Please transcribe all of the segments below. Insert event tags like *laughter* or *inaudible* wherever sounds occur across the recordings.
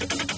Thank you.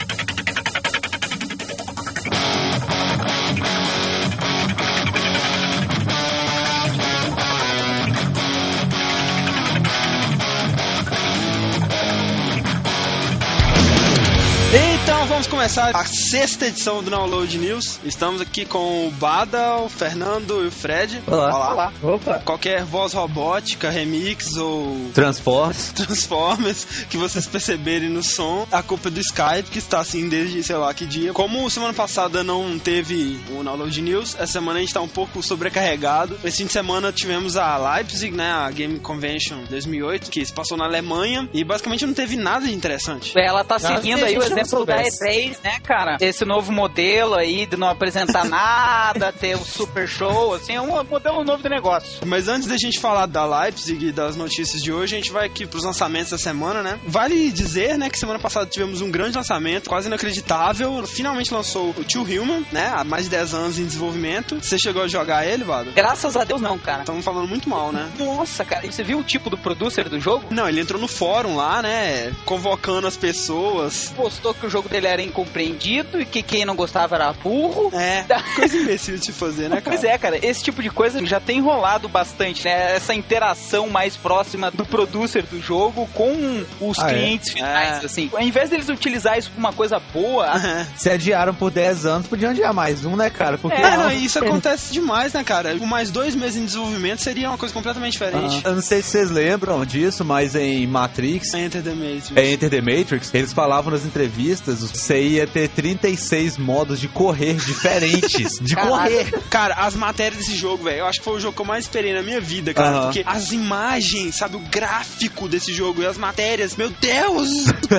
começar a sexta edição do Download News. Estamos aqui com o Bada, o Fernando e o Fred. Olá. Olá. Olá. Opa. Qualquer voz robótica, remix ou... Transformers. *laughs* Transformers, que vocês perceberem no som. A culpa é do Skype, que está assim desde sei lá que dia. Como semana passada não teve o Download News, essa semana a gente está um pouco sobrecarregado. Esse fim de semana tivemos a Leipzig, né, a Game Convention 2008, que se passou na Alemanha. E basicamente não teve nada de interessante. Ela tá seguindo aí o exemplo da E3 vez, né, cara? Esse novo modelo aí de não apresentar *laughs* nada, ter o um super show, assim, é um modelo novo de negócio. Mas antes da gente falar da Leipzig e das notícias de hoje, a gente vai aqui pros lançamentos da semana, né? Vale dizer, né, que semana passada tivemos um grande lançamento, quase inacreditável. Finalmente lançou o Tio Human, né? Há mais de 10 anos em desenvolvimento. Você chegou a jogar ele, Vado? Graças a Deus não, cara. Estamos falando muito mal, né? Nossa, cara, você viu o tipo do producer do jogo? Não, ele entrou no fórum lá, né? Convocando as pessoas. Postou que o jogo dele era incrível incompreendido e que quem não gostava era burro. É, *laughs* coisa imbecil de fazer, né, *laughs* cara? Pois é, cara, esse tipo de coisa já tem rolado bastante, né? Essa interação mais próxima do producer do jogo com os Ah, é? clientes finais, É. assim. Ao invés deles utilizar isso pra uma coisa boa, É. *laughs* Se adiaram por 10 anos, podiam adiar mais um, né, cara? Porque É, não, isso acontece demais, né, cara? Com mais dois meses em desenvolvimento seria uma coisa completamente diferente. Ah, Eu não sei se vocês lembram disso, mas em Matrix, Enter the Matrix. é Enter the Matrix, eles falavam nas entrevistas, você ia ter 36 modos de correr diferentes. De correr. Cara, as matérias desse jogo, velho, eu acho que foi o jogo que eu mais esperei na minha vida, cara. Porque as imagens, sabe, o gráfico desse jogo e as matérias, meu Deus,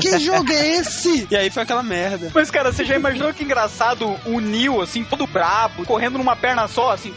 que *laughs* jogo é esse? E aí foi aquela merda. Mas, cara, você já imaginou que engraçado o Neo, assim, todo brabo, correndo numa perna só, assim?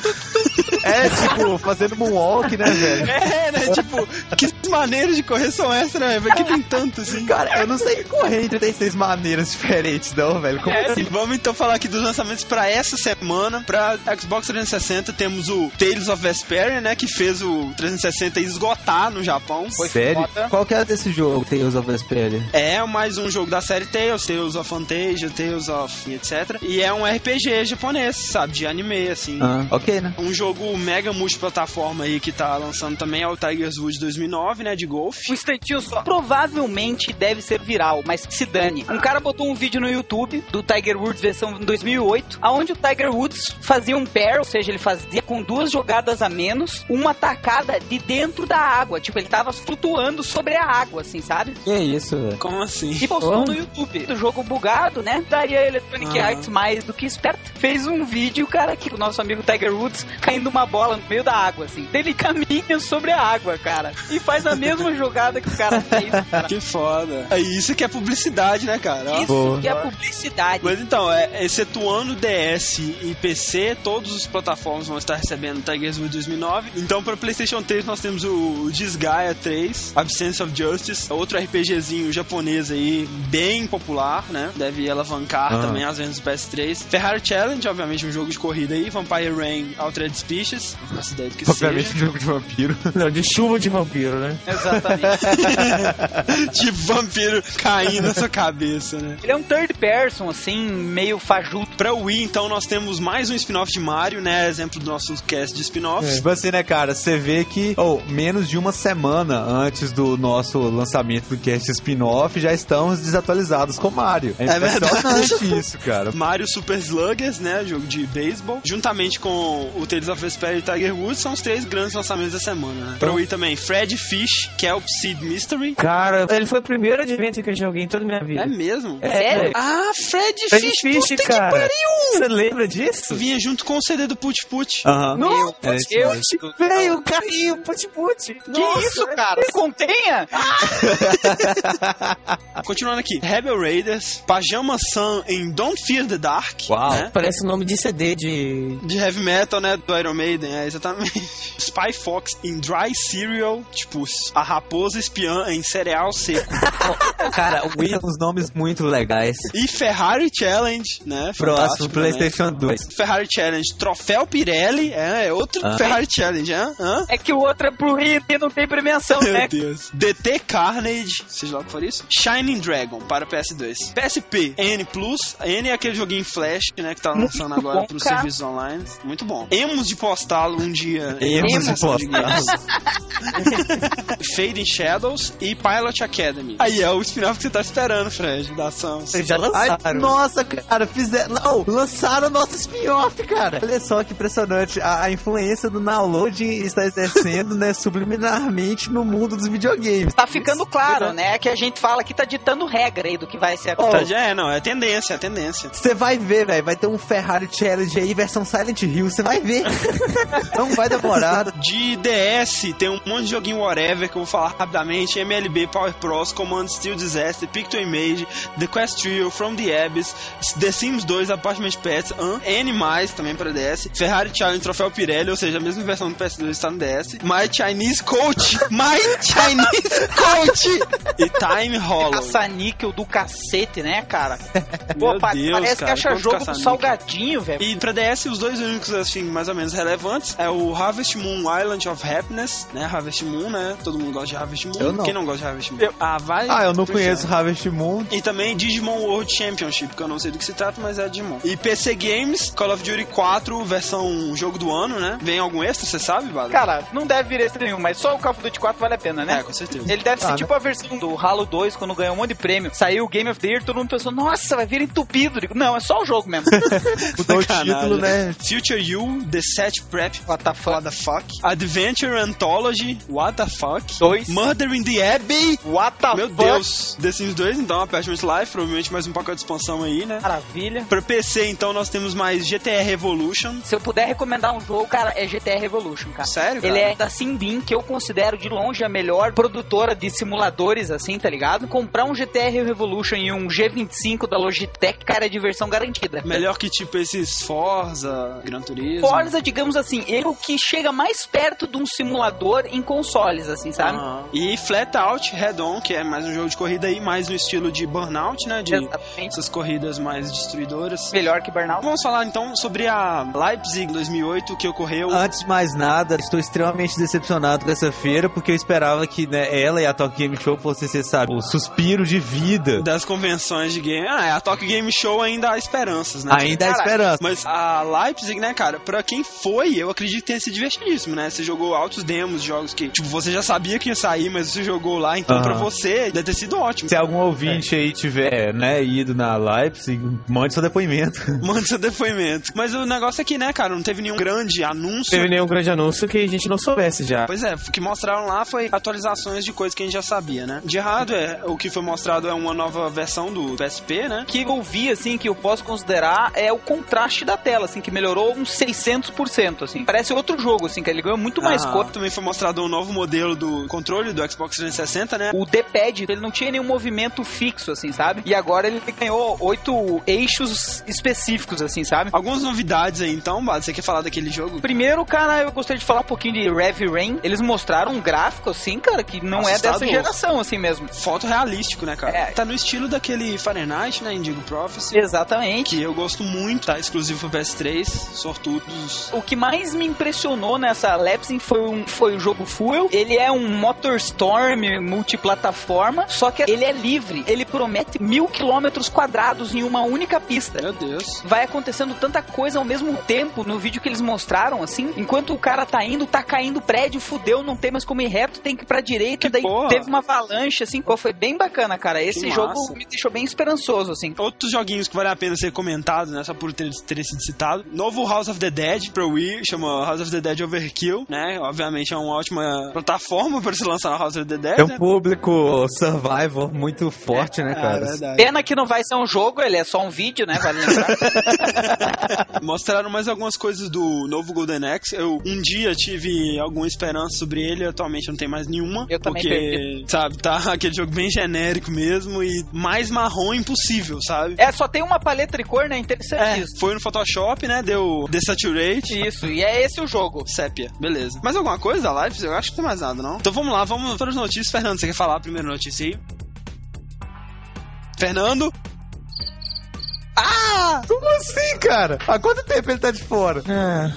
É, tipo, fazendo moonwalk, né, velho? É, né? Tipo, que maneiras de correr são essas, né? Porque tem tanto, assim. Cara, eu não sei correr em 36 maneiras diferentes, não, velho. Como É, assim? E vamos então falar aqui dos lançamentos pra essa semana. Pra Xbox 360 temos o Tales of Vesperia, né? Que fez o 360 esgotar no Japão. Foi Sério? foda. Qual que é desse jogo, Tales of Vesperia? É mais um jogo da série Tales, Tales of Fantasia, Tales of etc. E é um RPG japonês, sabe? De anime, assim. Ah, ok, né? Um jogo mega multiplataforma aí que tá lançando também é o Tiger's Wood 2009, né? De golfe. Um instantinho só. Provavelmente deve ser viral, mas que se dane. Um cara botou um vídeo no YouTube do Tiger Woods versão 2008, aonde o Tiger Woods fazia um pair, ou seja, ele fazia com duas jogadas a menos, uma tacada de dentro da água. Tipo, ele tava flutuando sobre a água, assim, sabe? Que isso, velho? Como assim? E postou Oh. no YouTube. Do jogo bugado, né? Daí a Electronic Ah. Arts, mais do que esperto, fez um vídeo, cara, aqui o nosso amigo Tiger Woods caindo uma bola no meio da água, assim. Ele *laughs* caminha sobre a água, cara. E faz a mesma jogada que o cara fez, cara. Que foda. É isso que é publicidade, né, cara? Isso Boa. que é publicidade. Mas então, é, excetuando DS e PC, todos os plataformas vão estar recebendo Tiger's Wood 2009. Então, para PlayStation 3, nós temos o Disgaea 3, Absence of Justice, outro RPGzinho japonês aí, bem popular, né? Deve alavancar Ah. também as vendas do PS3. Ferrari Challenge, obviamente, um jogo de corrida aí. Vampire Rain Altered Species, não faço ideia do que Obviamente um seja. jogo de vampiro. *laughs* Não, de chuva de vampiro, né? Exatamente. *laughs* tipo vampiro caindo na sua cabeça, né? Ele é um third person, assim, meio fajuto. Pra Wii, então, nós temos mais um spin-off de Mario, né? Exemplo do nosso cast de spin-offs. Tipo assim, né, cara? Você vê que, oh, menos de uma semana antes do nosso lançamento do cast spin-off, já estamos desatualizados com Mario. É, É verdade. isso, cara. Mario Super Sluggers, né? Jogo de beisebol. Juntamente com o Tales of Vesperia e Tiger Woods, são os três grandes lançamentos da semana, né? Pra Wii também, Fred Fish, Kelp Seed Mystery. Cara, ele foi o primeiro adventure que eu joguei em toda a minha vida. É mesmo? É, Sério? Ah, Fred, Fred Fish, Fish, puta cara. que pariu! Você lembra disso? Vinha junto com o CD do Put Put. Aham. Não, É eu, mesmo. Veio o carrinho, put-put. Que isso, cara? Se contenha! *laughs* Continuando aqui, Rebel Raiders, Pajama Sun em Don't Fear the Dark. Uau. né? Parece o nome de CD de... De heavy metal, né? Do Iron Maiden, é, exatamente. *laughs* Spy Fox em Dry Cereal, tipo, a raposa espiã em cereal seco. *laughs* Cara, o Wii tem uns nomes muito legais. E Ferrari Challenge, né? Próximo, Fantástico também. PlayStation 2. Ferrari Challenge, Troféu Pirelli, é, é outro Ah. Ferrari Challenge, é? Hã? É que o outro é pro Rio e não tem premiação, *laughs* Meu né? Deus. DT Carnage, seja lá o que for isso. Shining Dragon para PS2. PSP, N Plus. N é aquele joguinho Flash, né, que tá lançando Muito agora bom, pros cara. serviços online. Muito bom. Emos de postá-lo um dia. Emos de postá-lo. Fade in Shadows e Pilot Academy. Aí é o spin-off que você tá esperando, Fred, da ação. Vocês já Ai, lançaram. nossa, cara, fizeram. Não, lançaram o nosso spin-off, cara. Olha só que impressionante. A, a influência do downloading está exercendo, né, subliminarmente no mundo dos videogames. Tá ficando claro, né? Que a gente fala que tá ditando regra aí do que vai ser a já é, não, é tendência, é tendência. Você vai ver, velho. Vai ter um Ferrari Challenge aí, versão Silent Hill. Você vai ver. *laughs* Não vai demorar. De DS, tem um monte de joguinho whatever que eu vou falar rapidamente. MLB, Power Pros, Command Steel Disaster, Picto Image, The Quest Trio, From the Abyss, The Sims 2, Apartment Pets, An, N+, também para DS, Ferrari Challenge, Troféu Pirelli, ou seja, a mesma versão do PS2 está no DS, My Chinese Coach, My Chinese Coach *laughs* e Time Hollow. caça-níquel do cacete, né, cara? Pô, Meu pa- Deus, parece cara, que acha jogo do salgadinho, velho. E pra DS, os dois únicos, assim, mais ou menos relevantes é o Harvest Moon Island of Happiness, né? Harvest Moon, né? Todo mundo gosta de Harvest Moon. Eu não. Quem não gosta de Harvest Moon? Ah, vai. Ah, eu não pro conheço inferno. Harvest Moon. E também Digimon World Championship, que eu não sei do que se trata, mas é Digimon. E PC Games, Call of Duty 4, versão jogo do ano, né? Vem algum extra, você sabe, Bada? Cara, não deve vir esse nenhum, mas só o Call of Duty 4 vale a pena, né? É, com certeza. Ele deve ser Ah, tipo a versão do Halo 2, quando ganhou um monte de prêmio. Saiu o Game of the Year, todo mundo pensou, nossa, vai vir entupido. Digo, não, é só o jogo mesmo. *laughs* Mudou o título, né? Future You, The Set Prep, What the fuck? What the fuck? Adventure Anthology, What the fuck? Dois. Murder in the Abbey, What the Meu fuck? Deus, The Sims 2, então, Attachment Life, provavelmente mais um pacote de expansão aí, né? Maravilha. Pra PC, então, nós temos mais GTR Revolution. Se eu puder recomendar um jogo, cara, é GTR Revolution, cara. Sério, cara? Ele é da Simbin, que eu considero de longe a melhor produtora de simuladores, assim, tá ligado? Comprar um GTR Revolution e um G25 da Logitech, cara, é diversão garantida. Melhor que, tipo, esses Forza, Gran Turismo. Forza, digamos assim, ele é o que chega mais perto de um simulador em consoles, assim, sabe? Ah. E Flat Out Head On, que é mais um jogo de corrida aí, mais no estilo de Burnout, né? De Exatamente. essas corridas mais destruidoras. Melhor que Burnout. Vamos falar então sobre a Leipzig 2008 que ocorreu. Antes de mais nada, estou extremamente decepcionado com essa feira, porque eu esperava que né, ela e a Talk Game Show fossem, você sabe, o suspiro de vida. Das convenções de game. Ah, é, a Tokyo Game Show ainda há esperanças, né? Ainda há Cara, esperança. Mas a Leipzig, né, cara, pra quem foi, eu acredito que tenha sido divertidíssimo, né? Você jogou altos demos, jogos que, tipo, você já sabia que ia sair, mas você jogou lá, então Aham. pra você deve ter sido ótimo. Se algum ouvinte aí tiver, né, ido na Leipzig, mande seu depoimento. *laughs* Manda seu depoimento. Mas o negócio é que, né, cara, não teve nenhum grande anúncio. Teve nenhum grande anúncio que a gente não soubesse já. Pois é, o que mostraram lá foi atualizações de coisas que a gente já sabia, né? De hardware, o que foi mostrado é uma nova versão do PSP, né? que eu vi, assim, que eu posso considerar é o contraste da tela, assim, que melhorou uns 600%, assim. Parece outro jogo, assim, que ele ganhou muito mais Ah, cor. Também foi mostrado um novo modelo do controle do Xbox 360, né? O D-pad, ele não tinha nenhum movimento fixo, assim, sabe? E agora ele ganhou oito eixos específicos, assim, sabe? Algumas novidades aí, então, Bado, você quer falar daquele jogo? Primeiro, cara, eu gostaria de falar um pouquinho de Rev Rain. Eles mostraram um gráfico, assim, cara, que não é dessa Assustador. geração, assim mesmo. Foto realístico, né, cara? É. Tá no estilo daquele Fahrenheit, né, Indigo Prophecy. Exatamente. Que eu gosto muito, tá exclusivo pro PS3, sortudos. O que mais me impressionou nessa Leipzig foi, um, foi o jogo Fuel. Ele é um Motorstorm multiplataforma, só que ele é livre. Ele promete mil quilômetros quadrados em uma única pista. Meu Deus. Vai acontecendo tanta coisa ao mesmo tempo no vídeo que eles mostraram, assim. Enquanto o cara tá indo, tá caindo prédio, fudeu, não tem mais como ir reto, tem que ir pra direita. Que daí porra. teve uma avalanche, assim. Pô, foi bem bacana, cara. Esse Que jogo massa. me deixou bem esperançoso, assim. Outros joguinhos que vale a pena ser comentado, né? Só por ter, ter sido citado. Novo House of the Dead pro Wii, chama House of the Dead Overkill, né? Obviamente é uma ótima plataforma para se lançar no House of the Dead, É um né? público survival muito forte, né, Ah, cara? verdade. Pena que não vai ser um jogo, ele é só um vídeo, né? Vale lembrar. *laughs* Mostraram mais algumas coisas do novo Golden Axe. Eu um dia tive alguma esperança sobre ele, atualmente não tem mais nenhuma. Eu também porque, perdi. sabe, tá *laughs* aquele jogo bem genérico mesmo e mais marrom impossível, sabe? É, só tem uma paleta de cor, né? Interessante É, isso. foi no Photoshop, né? Deu Desaturate. Isso. Isso, e é esse o jogo. Sépia, beleza. Mais alguma coisa, live? Eu acho que não tem mais nada, não. Então vamos lá, vamos para as notícias. Fernando, você quer falar a primeira notícia aí? Fernando? Ah! Como assim, cara? Há quanto tempo ele tá de fora? Ah,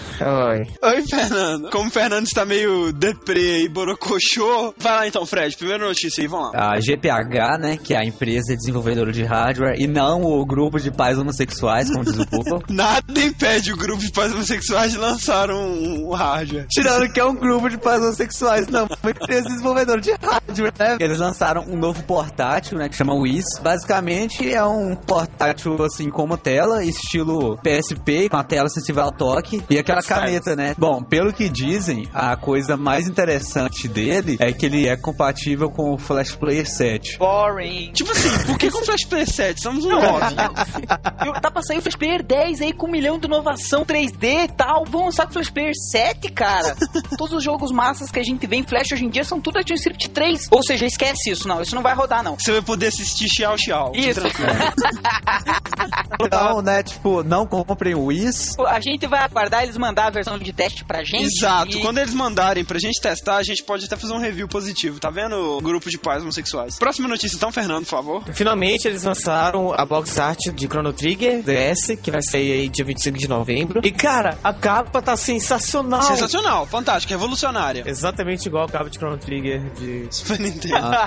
oi. Oi, Fernando. Como o Fernando está meio deprê e borocochô, vai lá então, Fred. Primeira notícia aí, vamos lá. A GPH, né, que é a empresa desenvolvedora de hardware, e não o grupo de pais homossexuais, como diz o Google. *laughs* Nada impede o grupo de pais homossexuais de lançar um, um hardware. Tirando que é um grupo de pais homossexuais, não, uma empresa desenvolvedora de hardware, né? Eles lançaram um novo portátil, né, que chama Wiz. Basicamente é um portátil, assim, como tela, estilo PSP, com a tela sensível ao toque e aquela caneta, né? Bom, pelo que dizem, a coisa mais interessante dele é que ele é compatível com o Flash Player 7. Boring. Tipo assim, por que com Flash Player 7? Estamos um 9. Eu- Tá pra sair o Flash Player 10 aí com um milhão de inovação 3D e tal. Vão lançar com o Flash Player 7, cara. Todos os jogos massas que a gente vê em Flash hoje em dia são tudo ActionScript 3. Ou seja, esquece isso, não. Isso não vai rodar, não. Você vai poder assistir Xiao Xiao. Isso. *laughs* Então, né, tipo, não comprem o Wiz. A gente vai aguardar eles mandar a versão de teste pra gente. Exato. e- Quando eles mandarem pra gente testar, a gente pode até fazer um review positivo, tá vendo? Grupo de pais homossexuais. Próxima notícia então, Fernando, por favor. Finalmente eles lançaram a box art de Chrono Trigger DS, que vai sair aí dia 25 de novembro. E cara, a capa tá sensacional. Sensacional, fantástico, revolucionária. Exatamente igual a capa de Chrono Trigger de. Super Nintendo. *laughs*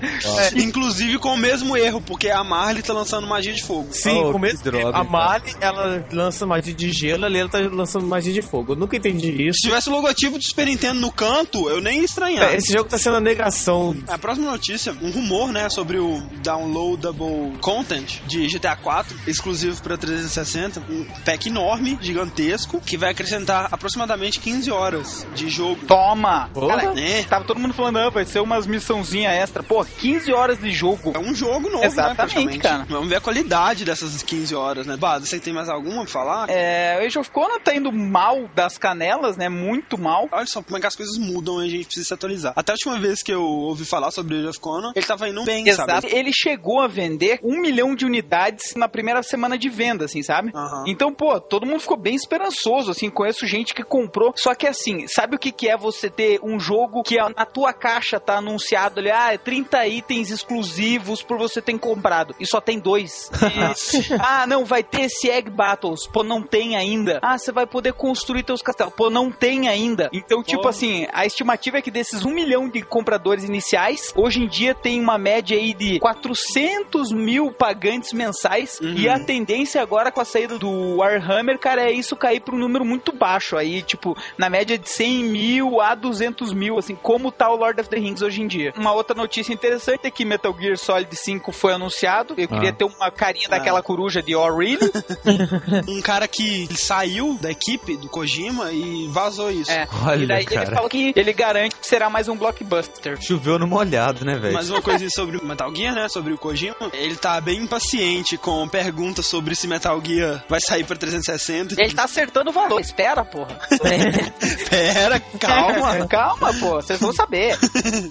É, inclusive com o mesmo erro, porque a Marley tá lançando magia de fogo. Sim, Oh, com mesmo que droga, A. Mali, ela lança magia de gelo, ali ela tá lançando magia de fogo. Eu nunca entendi Se isso. tivesse o logotipo do Super Nintendo no canto, eu nem ia estranhar. É, Esse jogo tá sendo a negação. A próxima notícia, um rumor, né, sobre o downloadable content de GTA 4, exclusivo para 360, um pack enorme, gigantesco, que vai acrescentar aproximadamente 15 horas de jogo. Toma! Porra. Cara, Né? tava todo mundo falando, ah, vai ser umas missãozinha extra. Pô, 15 horas de jogo. É um jogo novo, Exatamente, né, cara. Vamos ver a qualidade dessas 15 horas, né? Bada, você tem mais alguma pra falar? É, o Age of Conan tá indo mal das canelas, né? Muito mal. Olha só como é que as coisas mudam e a gente precisa se atualizar. Até a última vez que eu ouvi falar sobre Age of Conan, ele tava indo bem, Exato. sabe? Ele chegou a vender um milhão de unidades na primeira semana de venda, assim, sabe? Aham. Então, pô, todo mundo ficou bem esperançoso, assim. Conheço gente que comprou. Só que, assim, sabe o que, que é você ter um jogo que na tua caixa tá anunciado ali, ah, 30 itens exclusivos por você ter comprado. E só tem dois. *laughs* E- *laughs* ah, não, vai ter esse Egg Battles. Pô, não tem ainda. Ah, você vai poder construir teus castelos. Pô, não tem ainda. Então, tipo assim, a estimativa é que desses um milhão de compradores iniciais, hoje em dia tem uma média aí de 400 mil pagantes mensais. Uhum. E a tendência agora com a saída do Warhammer, cara, é isso cair para um número muito baixo. Aí, tipo, na média de 100 mil a 200 mil, assim, como tá o Lord of the Rings hoje em dia. Uma outra notícia interessante é que Metal Gear Solid 5 foi anunciado. Eu queria Ah. ter uma carinha daquela coruja de Oh, really? *laughs* Um cara que saiu da equipe do Kojima e vazou isso. É. Olha, e daí cara. ele falou que ele garante que será mais um blockbuster. Choveu no molhado, né, velho? Mais uma coisinha sobre o Metal Gear, né? Sobre o Kojima. Ele tá bem impaciente com perguntas sobre se Metal Gear vai sair pra 360. Ele tá acertando o valor. Espera, porra. *laughs* Pera, calma. *laughs* Calma, pô. Vocês vão saber.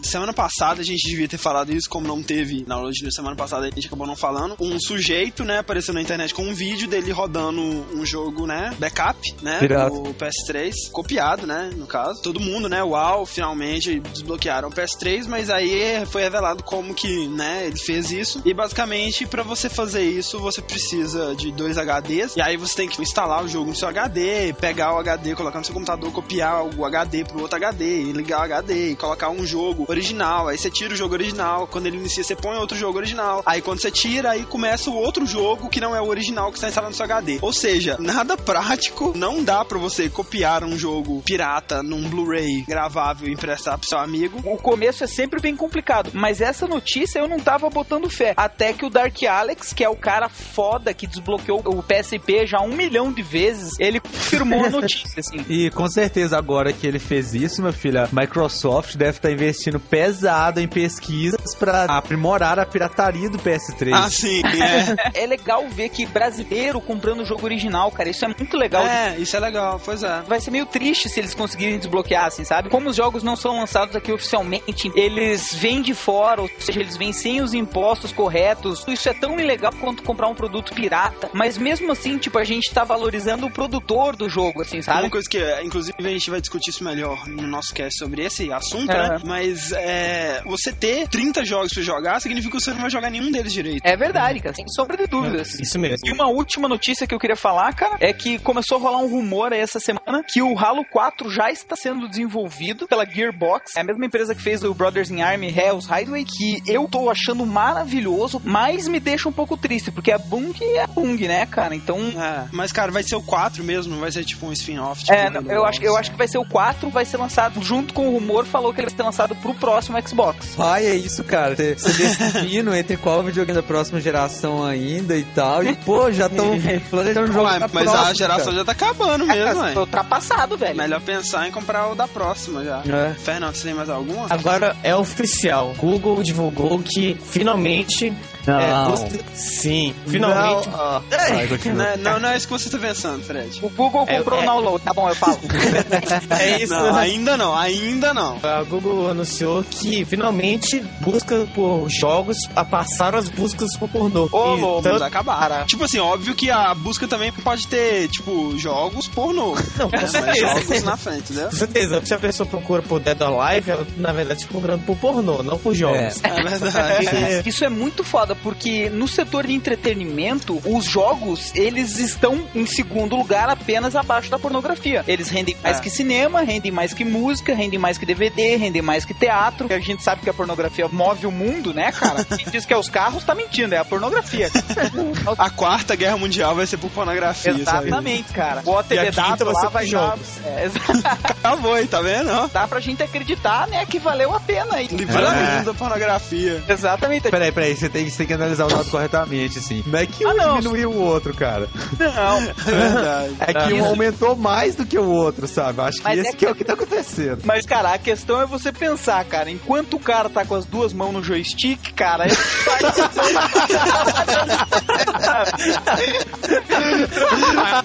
semana passada a gente devia ter falado isso, como não teve na aula de semana passada, a gente acabou não falando. Um sujeito, né, apareceu na internet com um vídeo dele rodando um jogo, né, backup, né, Pirata. do PS3, copiado, né, no caso. Todo mundo, né, uau, finalmente desbloquearam o PS3, mas aí foi revelado como que, né, ele fez isso. E basicamente, pra você fazer isso, você precisa de dois HDs, e aí você tem que instalar o jogo no seu HD, pegar o HD, colocar no seu computador, copiar o HD pro outro HD, e ligar o HD, e colocar um jogo original. Aí você tira o jogo original, quando ele inicia, você põe outro jogo original. Aí quando você tira, aí começa o outro jogo que não é o original que está instalado no seu HD. Ou seja, nada prático, não dá pra você copiar um jogo pirata num Blu-ray gravável e emprestar pro seu amigo. O começo é sempre bem complicado, mas essa notícia eu não tava botando fé. Até que o Dark Alex, que é o cara foda que desbloqueou o PSP já um milhão de vezes, ele confirmou a *laughs* notícia, assim. E com certeza agora que ele fez isso, meu filho, a Microsoft deve estar investindo pesado em pesquisas pra aprimorar a pirataria do PS3. Ah, sim, é. *laughs* É legal ver que brasileiro comprando o jogo original, cara. Isso é muito legal. é, isso é legal, pois é. Vai ser meio triste se eles conseguirem desbloquear, assim, sabe? Como os jogos não são lançados aqui oficialmente, eles vêm de fora, ou seja, eles vêm sem os impostos corretos. Isso é tão ilegal quanto comprar um produto pirata. Mas mesmo assim, tipo, a gente tá valorizando o produtor do jogo, assim, sabe? Uma coisa que, inclusive, a gente vai discutir isso melhor no nosso cast sobre esse assunto, Aham. né? Mas é, você ter 30 jogos pra jogar significa que você não vai jogar nenhum deles direito. É verdade, cara, sem sombra de Isso mesmo. E uma última notícia que eu queria falar, cara, é que começou a rolar um rumor aí essa semana que o Halo 4 já está sendo desenvolvido pela Gearbox, é a mesma empresa que fez o Brothers in Army Hell's Hideaway, que eu tô achando maravilhoso, mas me deixa um pouco triste, porque a Bung é a Bung, né, cara? Então. É, mas, cara, vai ser o 4 mesmo, não vai ser tipo um spin-off. Tipo, É, Halo eu acho, eu acho que vai ser o 4, vai ser lançado junto com o rumor, falou que ele vai ser lançado pro próximo Xbox. Pai, é isso, cara. Você você decidindo *laughs* entre qual videogame da próxima geração ainda e tal. E, pô, já estão *laughs* planejando um jogo Ué, mas próxima, a geração cara. já tá acabando mesmo, É, hein? ultrapassado, velho. Melhor pensar em comprar o da próxima já. É. Fernando, você tem mais alguma? Agora é oficial. Google divulgou que finalmente. Não. É, busca- sim, finalmente. Não, ah, vai. Não, não, não é isso que você tá pensando, Fred. O Google É, comprou é. o download, tá bom, eu falo. *laughs* É isso. Não, ainda não, ainda não. A Google anunciou que finalmente busca por jogos a passar as buscas por pornô. Ô, louco, tanto- acabar. Tipo assim, óbvio que a busca também pode ter, tipo, jogos pornô. Não, *laughs* com né? Certeza. jogos na frente, entendeu? Com certeza, se a pessoa procura por Dead or Alive, ela na verdade está procurando por pornô, não por jogos. É verdade. *laughs* Isso é muito foda, porque no setor de entretenimento, os jogos, eles estão em segundo lugar apenas abaixo da pornografia. Eles rendem mais É. que cinema, rendem mais que música, rendem mais que DVD, rendem mais que teatro. A gente sabe que a pornografia move o mundo, né, cara? Quem diz que é os carros tá mentindo, é a pornografia. *laughs* A quarta guerra mundial vai ser por pornografia, sabe? Exatamente, cara. O E a quinta vai lá ser vai por dar... jogos. É, exato. *laughs* Acabou aí, tá vendo? ó? Dá pra gente acreditar, né, que valeu a pena aí. Livramento da pornografia. Exatamente. Peraí, peraí, você tem, você tem que analisar o dado corretamente, assim. Não é que um Ah, não. diminuiu o outro, cara. Não. É verdade. É que um aumentou mais do que o outro, sabe? Acho que Mas esse é que é o que tá acontecendo. Mas, cara, a questão é você pensar, cara, enquanto o cara tá com as duas mãos no joystick, cara, ele *laughs* *laughs*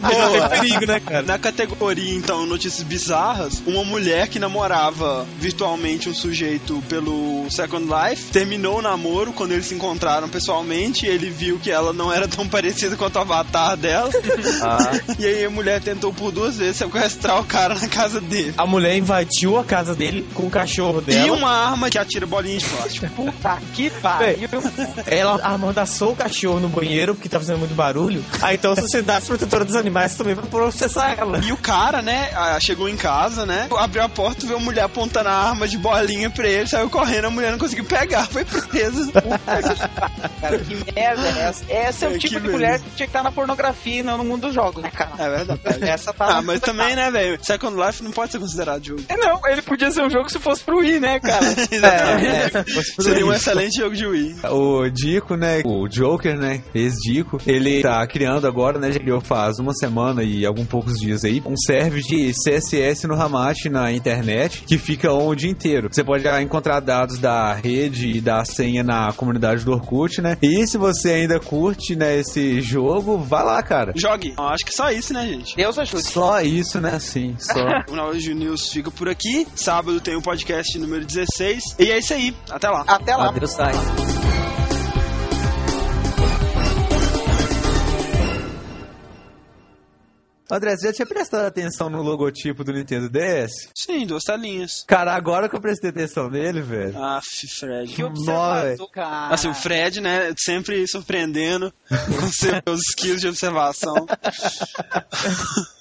Não tem perigo, né, cara? Na categoria, então, notícias bizarras, uma mulher que namorava virtualmente um sujeito pelo Second Life terminou o namoro quando eles se encontraram pessoalmente. Ele viu que ela não era tão parecida quanto o avatar dela. *laughs* E aí a mulher tentou por duas vezes sequestrar o cara na casa dele. A mulher invadiu a casa dele com o cachorro dela. E uma arma que atira bolinha de plástico. Puta que pariu. Ela amordaçou o cachorro no banheiro porque tá fazendo muito barulho. Ah, então a Sociedade Protetora dos Animais também vai processar ela. E o cara, né, ah, chegou em casa, né, abriu a porta, viu a mulher apontando a arma de bolinha pra ele, saiu correndo, a mulher não conseguiu pegar, foi presa. *laughs* Cara, que merda é essa? Essa é o É, tipo que de mulher que tinha que estar na pornografia e não no mundo dos jogos, né, cara? É verdade. Essa tá. Ah, mas também, né, velho, Second Life não pode ser considerado jogo. É, Não, ele podia ser um jogo se fosse pro Wii, né, cara? *laughs* Exatamente. Seria um excelente jogo de Wii. O Dico, né? O Joker, né? Ex-Dico, ele tá criando agora, né? Já criou faz uma semana e alguns poucos dias aí, um serve de CSS no Hamachi na internet que fica on o dia inteiro. Você pode encontrar dados da rede e da senha na comunidade do Orkut, né? E se você ainda curte, né, esse jogo, vai lá, cara. Jogue. Eu acho que só isso, né, gente? Deus ajude. Só isso, né? Sim, só. *laughs* O Knowledge News fica por aqui. Sábado tem o podcast número 16. E é isso aí. Até lá. Até lá. Adeus, sai. André, você já tinha prestado atenção no logotipo do Nintendo DS? Sim, duas telinhas. Cara, agora que eu prestei atenção nele, velho. Aff, Fred. Que observador, cara. Assim, o Fred, né, sempre surpreendendo com seus *laughs* skills de observação. *laughs*